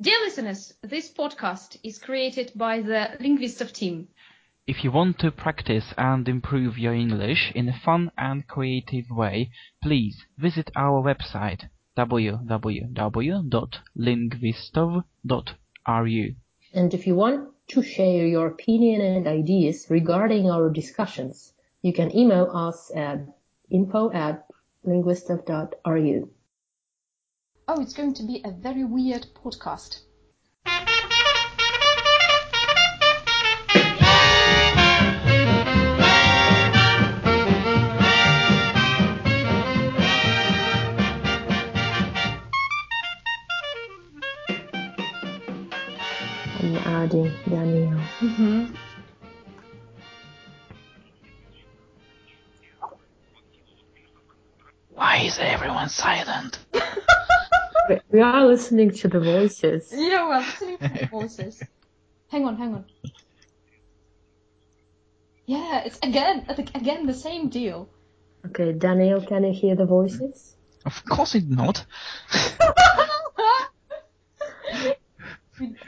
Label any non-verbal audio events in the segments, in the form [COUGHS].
Dear listeners, this podcast is created by the Linguistov team. If you want to practice and improve your English in a fun and creative way, please visit our website www.linguistov.ru. And if you want to share your opinion and ideas regarding our discussions, you can email us at info at linguistov.ru. Oh, it's going to be a very weird podcast. I'm adding Daniel. Mm-hmm. Why is everyone silent? We- We are listening to the voices. [LAUGHS] Yeah, we're listening to the voices. hang on, hang on. Yeah, it's again, again the same deal. Okay, Daniel, can you hear the voices? Of course it's not. [LAUGHS] I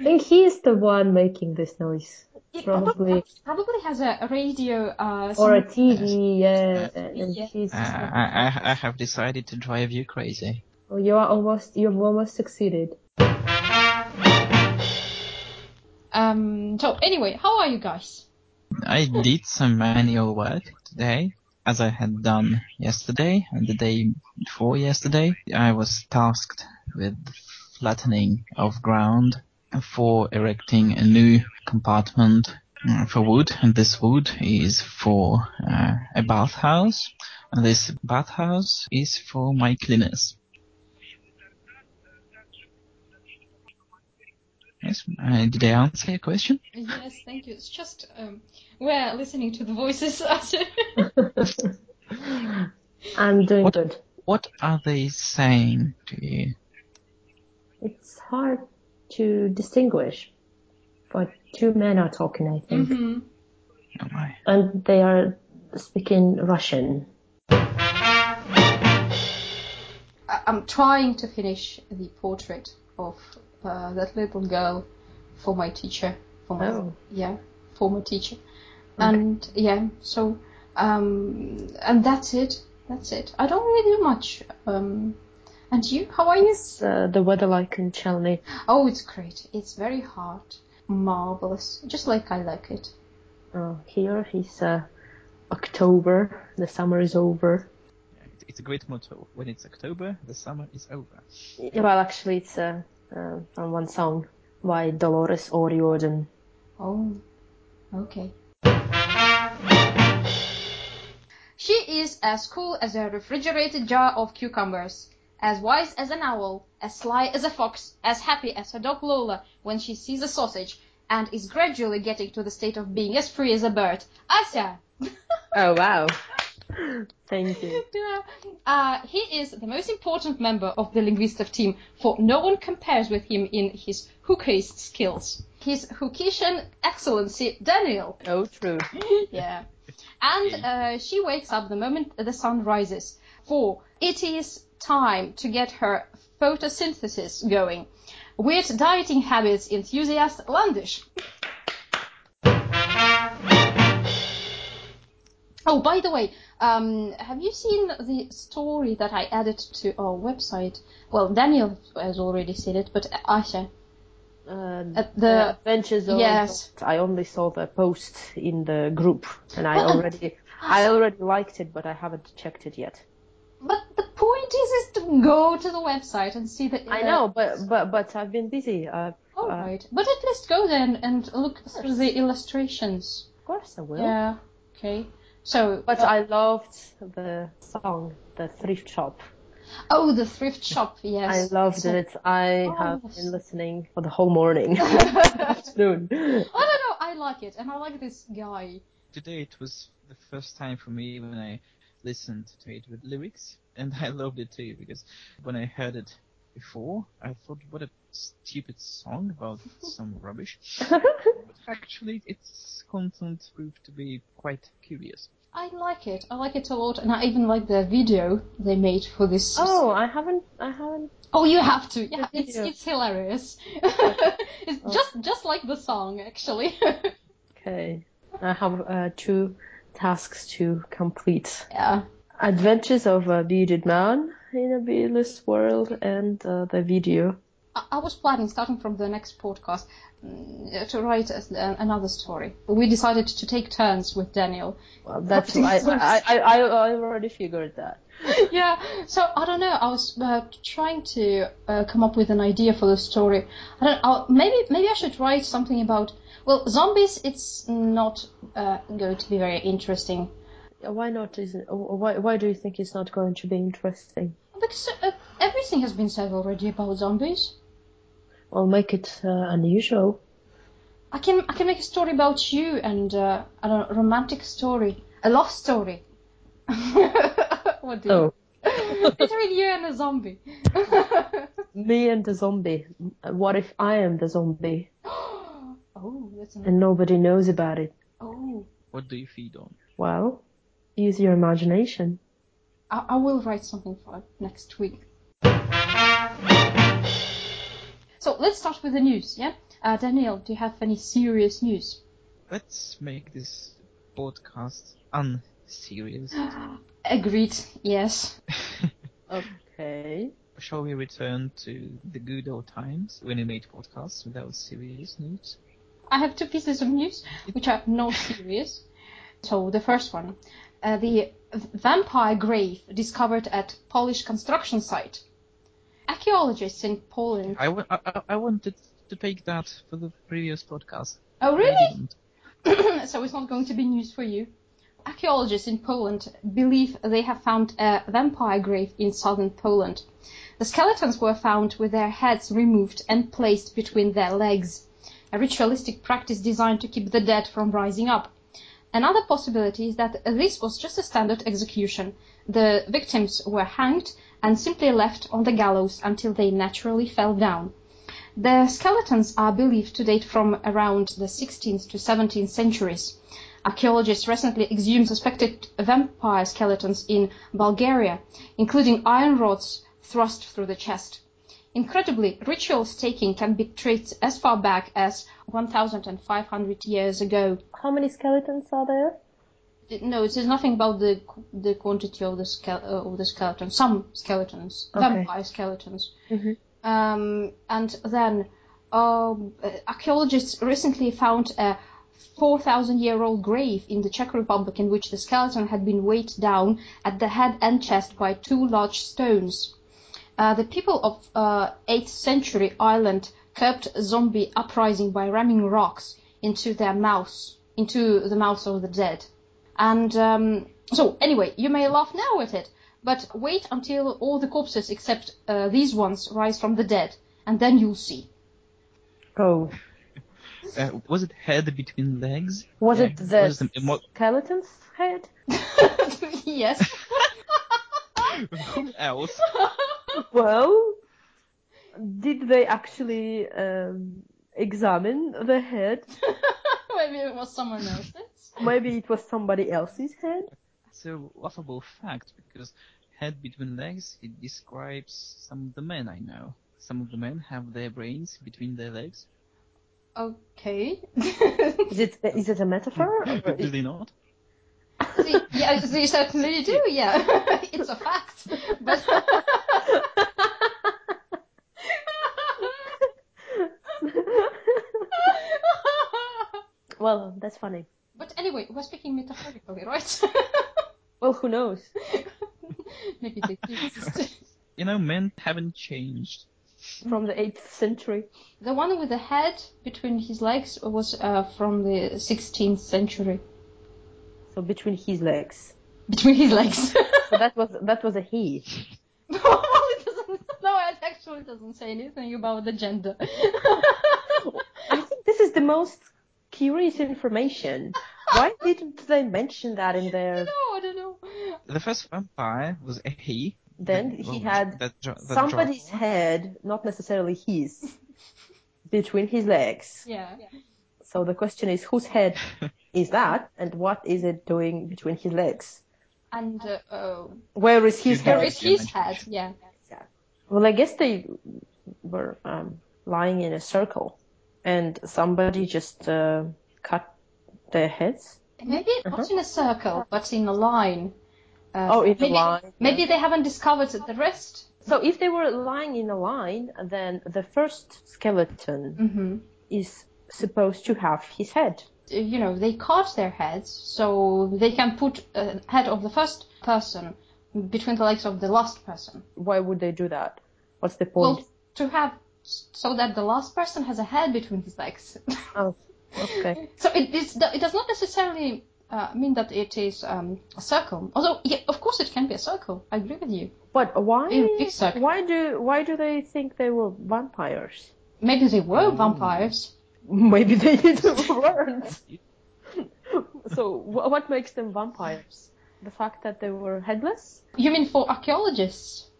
think he's the one making this noise. It Probably. probably has a, a radio uh, Or a TV, yeah. And Yeah. Uh, I, I, I have decided to drive you crazy. Oh, you are almost, you've almost succeeded. Um. So anyway, how are you guys? I did some manual work today, as I had done yesterday and the day before yesterday. I was tasked with flattening of ground for erecting a new compartment uh, for wood, and this wood is for uh, a bathhouse. And this bathhouse is for my cleaners. Yes, uh, did I answer your question? Yes, thank you. It's just um, we're listening to the voices. [LAUGHS] I'm doing What- good. What are they saying to you? It's hard to distinguish, but two men are talking, I think, hmm Oh my. and they are speaking Russian. I'm trying to finish the portrait of uh, that little girl for my teacher. For my Oh. yeah, former teacher. And yeah, so um, and that's it. That's it. I don't really do much. Um, and you? How are you? It's uh, the weather like in Chelny. Oh, it's great. It's very hot, Marvelous. Just like I like it. Uh, here is uh, October. The summer is over. It's- It's a great motto. When it's October, the summer is over. Yeah, Well, actually, it's uh, uh, from one song by Dolores O'Riordan. Oh, okay. She is as cool as a refrigerated jar of cucumbers, as wise as an owl, as sly as a fox, as happy as her dog Lola when she sees a sausage, and is gradually getting to the state of being as free as a bird. Asa! Oh wow! [LAUGHS] Thank you. Yeah. Uh, he is the most important member of the Linguistov team, for no one compares with him in his hookist skills. His hookician excellency, Daniel. Oh, true. [LAUGHS] yeah. And uh, she wakes up the moment the sun rises, for it is time to get her photosynthesis going. Weird dieting habits enthusiast Landish. Oh, by the way, um, have you seen the story that I added to our website? Well, Daniel has already seen it, but Asha. Uh, At the- Adventures of yes. I only saw the post in the group, and I already, I already liked it, but I haven't checked it yet. But the point is, is to go to the website and see the. I know, but but but I've been busy. Uh, All uh, right, but at least go then and look through the illustrations. Of course I will. Yeah. Okay. So. But uh, I loved the song, the thrift shop. Oh, the thrift shop. [LAUGHS] Yes. I loved So- it. I Oh, have been listening for the whole morning, [LAUGHS] [LAUGHS] afternoon. I don't know. I like it, and I like this guy. Today it was the first time for me when I listened to it with lyrics, and I loved it too because when I heard it before, I thought, what a stupid song about [LAUGHS] some rubbish. [LAUGHS] But actually, its content proved to be quite curious. I like it. I like it a lot, and I even like the video they made for this. Oh, I haven't, I haven't. Oh, you have to. Yeah, it's it's hilarious. [LAUGHS] it's Oh. just just like the song, actually. Okay, I have uh, two tasks to complete. yeah. Adventures of a bearded man in a beardless world and uh, the video. I, was planning, starting from the next podcast, mm, to write a, a- another story. We decided to take turns with Daniel. Well, that's [LAUGHS] I. I, I, I, already figured that. [LAUGHS] yeah, so I don't know. I was uh, trying to uh, come up with an idea for the story. I don't. i maybe maybe I should write something about. Well, zombies. It's not uh, going to be very interesting Why not? Is it, why, why do you think it's not going to be interesting? because uh, everything has been said already about zombies. Well, make it uh, unusual. I can I can make a story about you and uh, I don't know, a romantic story, a love story. [LAUGHS] what do you? Oh, [LAUGHS] Between you and a zombie. [LAUGHS] me and the zombie. What if I am the zombie [GASPS] oh, that's an, and nobody knows about it? oh. What do you feed on? Well, use your imagination. I, I will write something for next week. So let's start with the news, yeah? Uh, Daniel, do you have any serious news? Let's make this podcast unserious. [GASPS] Agreed, yes. [LAUGHS] Okay. Shall we return to the good old times when we made podcasts without serious news? I have two pieces of news which are not serious. So the first one, uh, the vampire grave discovered at Polish construction site. Archaeologists in Poland. I, I, I- I wanted to take that for the previous podcast. Oh really? [COUGHS] so it's not going to be news for you. Archaeologists in Poland believe they have found a vampire grave in southern Poland. The skeletons were found with their heads removed and placed between their legs, a ritualistic practice designed to keep the dead from rising up. Another possibility is that this was just a standard execution. The victims were hanged and simply left on the gallows until they naturally fell down. The skeletons are believed to date from around the 16th to 17th centuries. Archaeologists recently exhumed suspected vampire skeletons in Bulgaria, including iron rods thrust through the chest. Incredibly, ritual staking can be traced as far back as 1,500 years ago. How many skeletons are there? No, it says nothing about the the quantity of the ske- uh, of the skeleton. Some skeletons, Okay. vampire skeletons. Mhm. Um, and then um, uh, archaeologists recently found a 4,000 year old grave in the Czech Republic in which the skeleton had been weighed down at the head and chest by two large stones. Uh, the people of uh, 8th century Ireland kept zombie uprising by ramming rocks into their mouths, into the mouths of the dead. And um, so, anyway, you may laugh now at it, but wait until all the corpses except uh, these ones rise from the dead, and then you'll see. Oh, [LAUGHS] Uh, was it head between legs? was Yeah. it the Was it the emo- skeleton's head? [LAUGHS] yes. [LAUGHS] Who else? Well, did they actually um, examine the head? [LAUGHS] Maybe it was someone else's. Maybe it was somebody else's head. It's a laughable fact because head between legs it describes some of the men I know. Some of the men have their brains between their legs. Okay. Is it is it a metaphor? Or Do is- they not? See, yeah, they certainly do. Yeah, [LAUGHS] it's a fact. But [LAUGHS] well, that's funny. but anyway, we're speaking metaphorically, right? [LAUGHS] Well, who knows? [LAUGHS] Maybe they do exist. You know, men haven't changed. From the 8th century. The one with the head between his legs was uh, from the 16th century. So between his legs. Between his legs. So that was that was a he. well, it doesn't. No, it actually doesn't say anything about the gender. I think this is the most curious information. Why didn't they mention that in there? no, their? I don't know. The first vampire was a he. Then That- he well, had that, dro- that somebody's dropped. head, not necessarily his, [LAUGHS] between his legs. Yeah. So the question is, whose head is that, and what is it doing between his legs? And uh, uh, Where is his You head? Where is his head? Yeah. Well, I guess they were um, lying in a circle, and somebody just uh, cut their heads. Maybe not in a circle, but in a line. Uh, Oh, in a maybe, line, Maybe they haven't discovered the rest. So if they were lying in a line, then the first skeleton hmm is supposed to have his head. You know, they cut their heads so they can put a head of the first person between the legs of the last person. Why would they do that? What's the point? Well, to have so that the last person has a head between his legs. [LAUGHS] oh, okay. so it is. It does not necessarily uh, mean that it is um, a circle. Although, yeah, of course, it can be a circle. I agree with you. But why? In a big circle. Why do why do they think they were vampires? Maybe they were vampires. [LAUGHS] Maybe they [LAUGHS] weren't. so what makes them vampires? The fact that they were headless? You mean for archaeologists?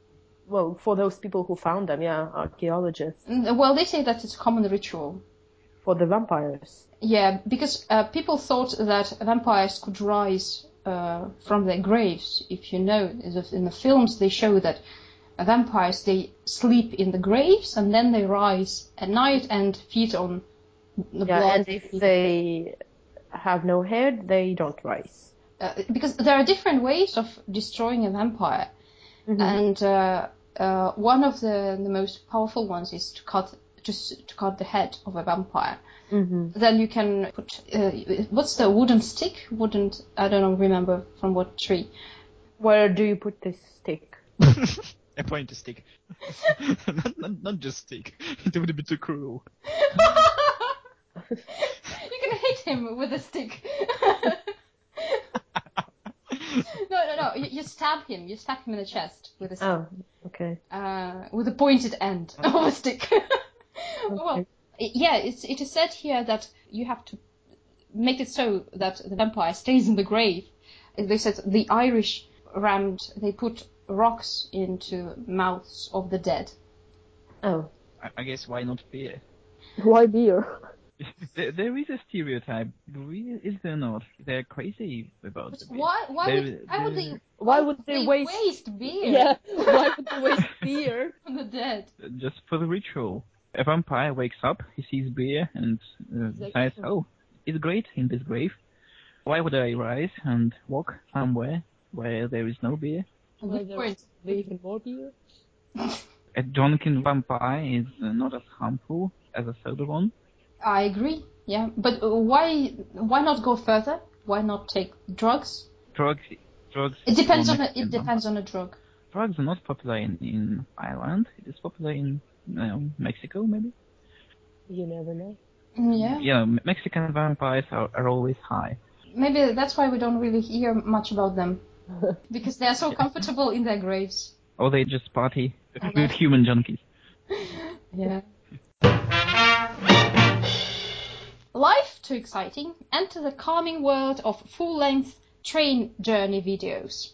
Well, for those people who found them, yeah, archaeologists. Mm, Well, they say that it's a common ritual. For the vampires. Yeah, because uh, people thought that vampires could rise uh, from their graves. If you know, in the films they show that uh, vampires they sleep in the graves and then they rise at night and feed on the Yeah, blood. and if they have no head, they don't rise. Uh, because there are different ways of destroying a vampire, and uh, uh, one of the, the most powerful ones is to cut just to cut the head of a vampire. Mm-hmm. Then you can put uh, what's the wooden stick? Wooden I don't know remember from what tree. Where do you put this stick? I point to stick. [LAUGHS] not, not, not just stick. [LAUGHS] It would be too cruel. [LAUGHS] you can hit him with a stick. No, no, no. You, you stab him. You stab him in the chest with a stick. Oh, okay. uh, with a pointed end [LAUGHS] of a stick. [LAUGHS] well, yeah, it's, it is said here that you have to make it so that the vampire stays in the grave. They said the Irish rammed, they put rocks into mouths of the dead. Oh. I, I guess why not beer? Why beer? [LAUGHS] [LAUGHS] there, there is a stereotype, is there not? They're crazy about But the beer. why? Why There- would, why would they? Why would they waste- beer why would they waste beer? from the dead? Just for the ritual. A vampire wakes up, he sees beer, and uh, decides, oh, it's great in this grave. Why would I rise and walk somewhere where there is no beer? Good point. even more beer? A drunken vampire is uh, not as harmful as a sober one. I agree. Yeah, but uh, why? Why not go further? Why not take drugs? Drugs, drugs. It depends on a, it depends on a drug. Drugs are not popular in, in Ireland. It is popular in um, Mexico, maybe. You never know. Mm, Yeah. Yeah, Mexican vampires are, are always high. Maybe that's why we don't really hear much about them. [LAUGHS] because they are so comfortable in their graves. Or they just party Okay. with human junkies. [LAUGHS] Yeah. Life too exciting. Enter the calming world of full-length train journey videos.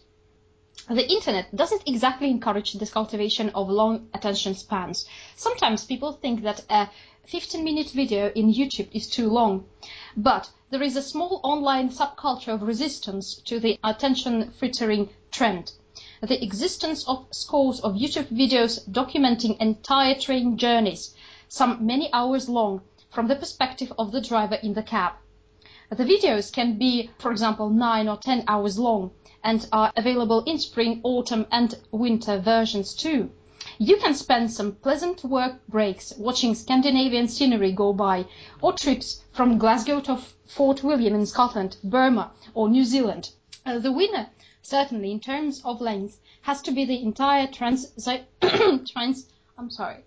The internet doesn't exactly encourage this cultivation of long attention spans. Sometimes people think that a 15 minute video in YouTube is too long. But there is a small online subculture of resistance to the attention frittering trend. The existence of scores of YouTube videos documenting entire train journeys, some many hours long, from the perspective of the driver in the cab. The videos can be, for example, 9 or 10 hours long and are available in spring, autumn and winter versions too. You can spend some pleasant work breaks watching Scandinavian scenery go by or trips from Glasgow to Fort William in Scotland, Burma or New Zealand. Uh, the winner, certainly in terms of length, has to be the entire trans... [COUGHS] trans I'm sorry,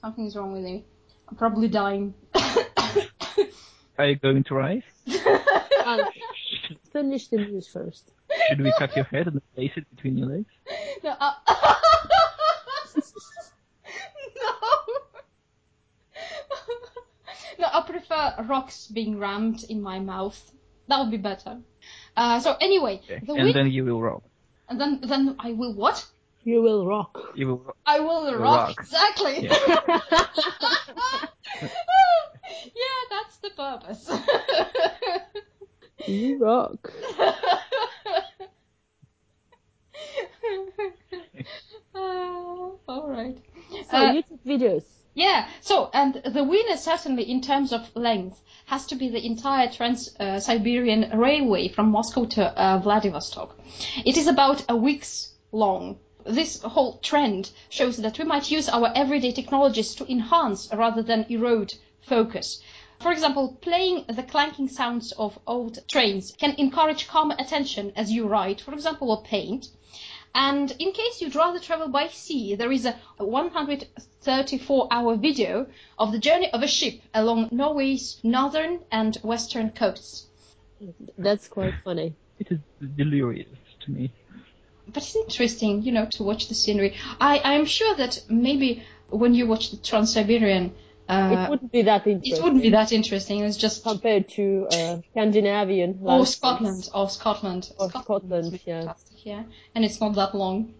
something is wrong with me. I'm probably dying. [COUGHS] Are you going to rise? [LAUGHS] Finish the news first. Should we cut your head and place it between your legs? No. Uh, [LAUGHS] no. [LAUGHS] no, I prefer rocks being rammed in my mouth. That would be better. Uh, so anyway, Okay. the And win- then you will rock. and then then I will what? You will rock. You will rock. I will rock. rock. Exactly. Yeah. Yeah, that's the purpose. [LAUGHS] You rock. Uh, [LAUGHS] all right. So Uh, YouTube videos. Yeah, so, and the winner certainly in terms of length has to be the entire Trans-Siberian Railway from Moscow to uh, Vladivostok. It is about a week's long. This whole trend shows that we might use our everyday technologies to enhance rather than erode focus. For example, playing the clanking sounds of old trains can encourage calmer attention as you write, for example, or paint. And in case you'd rather travel by sea, there is a 134 hour video of the journey of a ship along Norway's northern and western coasts. That's quite funny. It is delirious to me. But it's interesting, you know, to watch the scenery. I, I'm sure that maybe when you watch the Trans-Siberian, uh, it wouldn't be that interesting. it wouldn't be that interesting. It's just compared to uh, Scandinavian. or. Scotland, or Scotland. Or Scotland, is yeah. yeah. And it's not that long.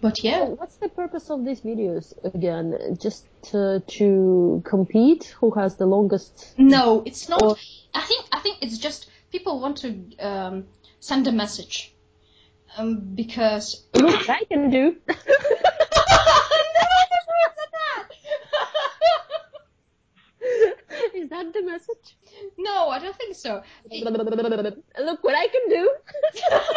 But So yeah, what's the purpose of these videos again? Just to, to compete? Who has the longest? no, it's not. Or- I think I think it's just people want to um, send a message. Um, because Look, [COUGHS] I can do. [LAUGHS] that the message? no, I don't think so. It- Look what I can do. [LAUGHS]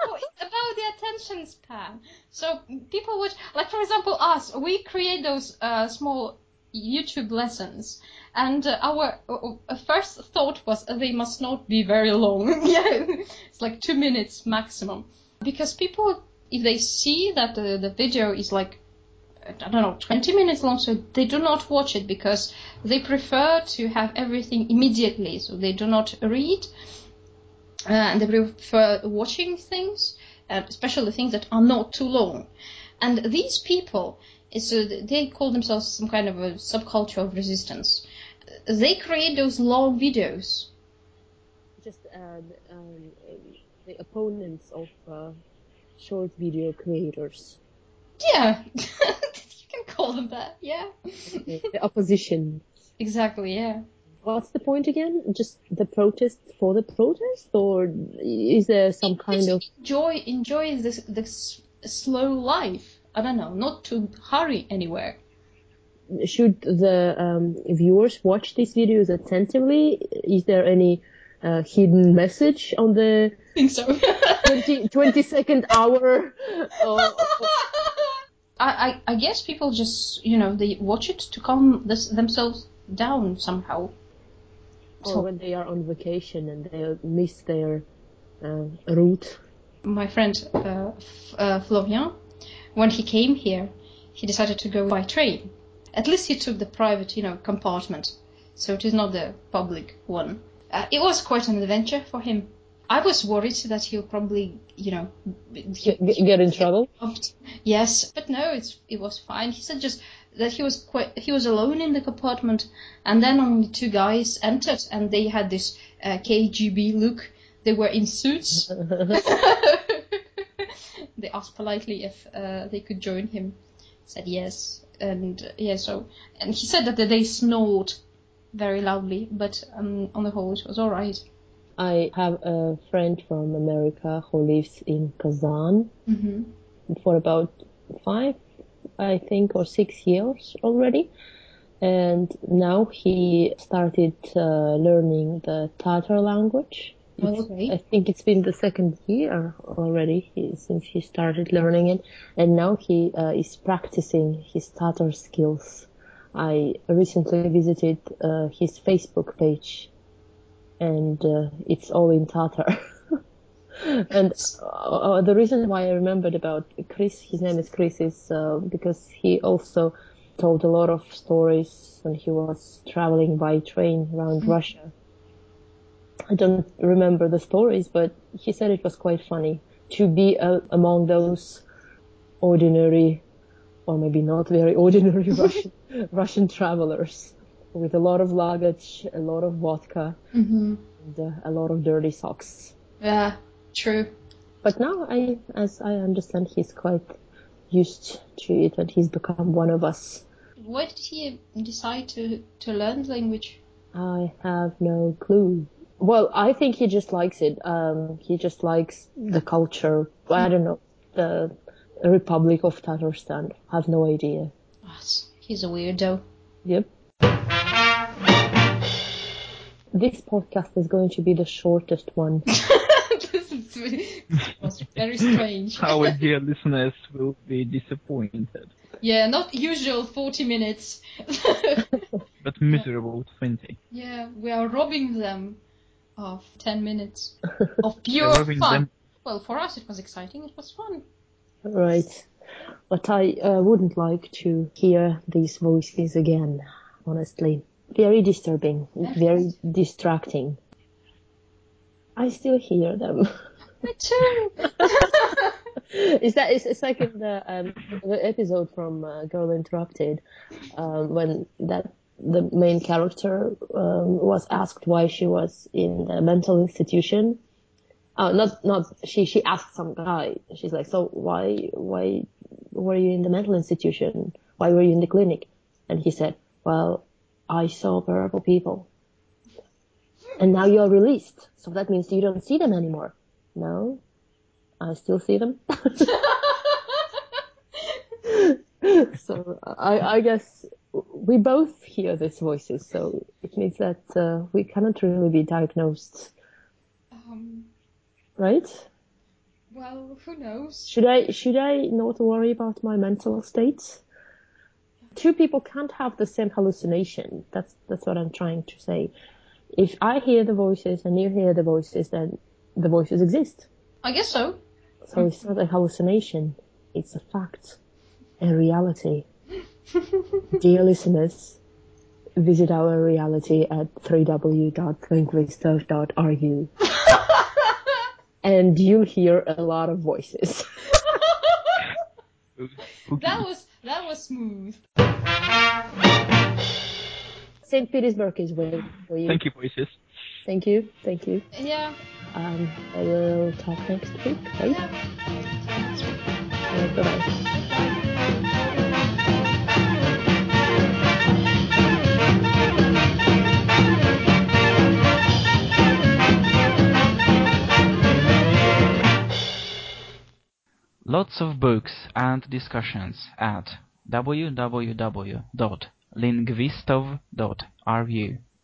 Oh, it's about the attention span. So people would, like for example, us, we create those uh, small YouTube lessons, and uh, our uh, uh, first thought was uh, they must not be very long. [LAUGHS] yeah, it's like two minutes maximum, because people, if they see that the, the video is like I don't know, 20 minutes long, so they do not watch it because they prefer to have everything immediately, so they do not read, uh, and they prefer watching things, uh, especially things that are not too long. And these people, is uh, they call themselves some kind of a subculture of resistance. They create those long videos. Just uh, um, the opponents of uh, short video creators. Yeah, [LAUGHS] you can call them that. Yeah, the opposition. exactly. Yeah. What's the point again? Just the protest for the protest, or is there some kind of enjoy enjoy this this slow life. I don't know, not to hurry anywhere. should the um, viewers watch these videos attentively? Is there any uh, hidden message on the I think so. 20, [LAUGHS] 20 second hour? Uh, I, I I guess people just you know they watch it to calm this, themselves down somehow. or when they are on vacation and they miss their uh, route. My friend uh, F- uh, Florian, when he came here, he decided to go by train. At least he took the private, you know, compartment, so it is not the public one. Uh, it was quite an adventure for him. I was worried that he'll probably, you know, Get, get in trouble. Yes, but no, it's it was fine. He said just that he was quite he was alone in the compartment, and then only two guys entered, and they had this uh, KGB look. They were in suits. [LAUGHS] [LAUGHS] they asked politely if uh, they could join him. Said yes, and uh, yeah, so and he said that they snored very loudly, but um, on the whole it was all right. I have a friend from America who lives in Kazan hmm for about five, I think, or six years already. And now he started uh, learning the Tatar language. It's- Okay. I think it's been the second year already he, since he started learning it, and now he uh, is practicing his Tatar skills. I recently visited uh, his Facebook page, and uh, it's all in Tatar. [LAUGHS] and uh, the reason why I remembered about Chris, his name is Chris, is uh, because he also told a lot of stories when he was traveling by train around Russia. I don't remember the stories, but he said it was quite funny to be uh, among those ordinary, or maybe not very ordinary [LAUGHS] Russian, Russian travelers with a lot of luggage, a lot of vodka, hmm and uh, a lot of dirty socks. Yeah, true. But now I, as I understand, he's quite used to it and he's become one of us. why did he decide to to learn the language? I have no clue. Well, I think he just likes it. Um, he just likes the culture. I don't know the Republic of Tatarstan. I have no idea. He's a weirdo. Yep. This podcast is going to be the shortest one. [LAUGHS] this is- was very strange. [LAUGHS] Our dear listeners will be disappointed, Yeah, not usual 40 minutes. [LAUGHS] but miserable 20. yeah, we are robbing them of 10 minutes of pure robbing fun. them. Well, for us it was exciting, it was fun. Right. But I uh, wouldn't like to hear these voices again, honestly. Very disturbing, very distracting. I still hear them. Me too. [LAUGHS] is that it's, it's like in the um, the episode from uh, Girl Interrupted um, when that the main character um, was asked why she was in the mental institution. Oh, not not she. She asked some guy. She's like, so why why were you in the mental institution? Why were you in the clinic? And he said, well, I saw terrible people. And now you're released, so that means you don't see them anymore. No, I still see them. [LAUGHS] so I, I guess we both hear these voices, so it means that uh, we cannot really be diagnosed, right? well, who knows? Should I should I not worry about my mental state? Two people can't have the same hallucination. That's that's what I'm trying to say. If I hear the voices and you hear the voices, then the voices exist. I guess so. So it's not a hallucination. It's a fact, a reality. [LAUGHS] Dear listeners, visit our reality at www.linguistov.ru and you'll hear a lot of voices. [LAUGHS] That was that was smooth. St. Petersburg is waiting for you. Thank you, voices. Thank you. Thank you. Yeah. Um, I will talk next week, right? yeah. Bye bye. Lots of books and discussions at www.linguistov.ru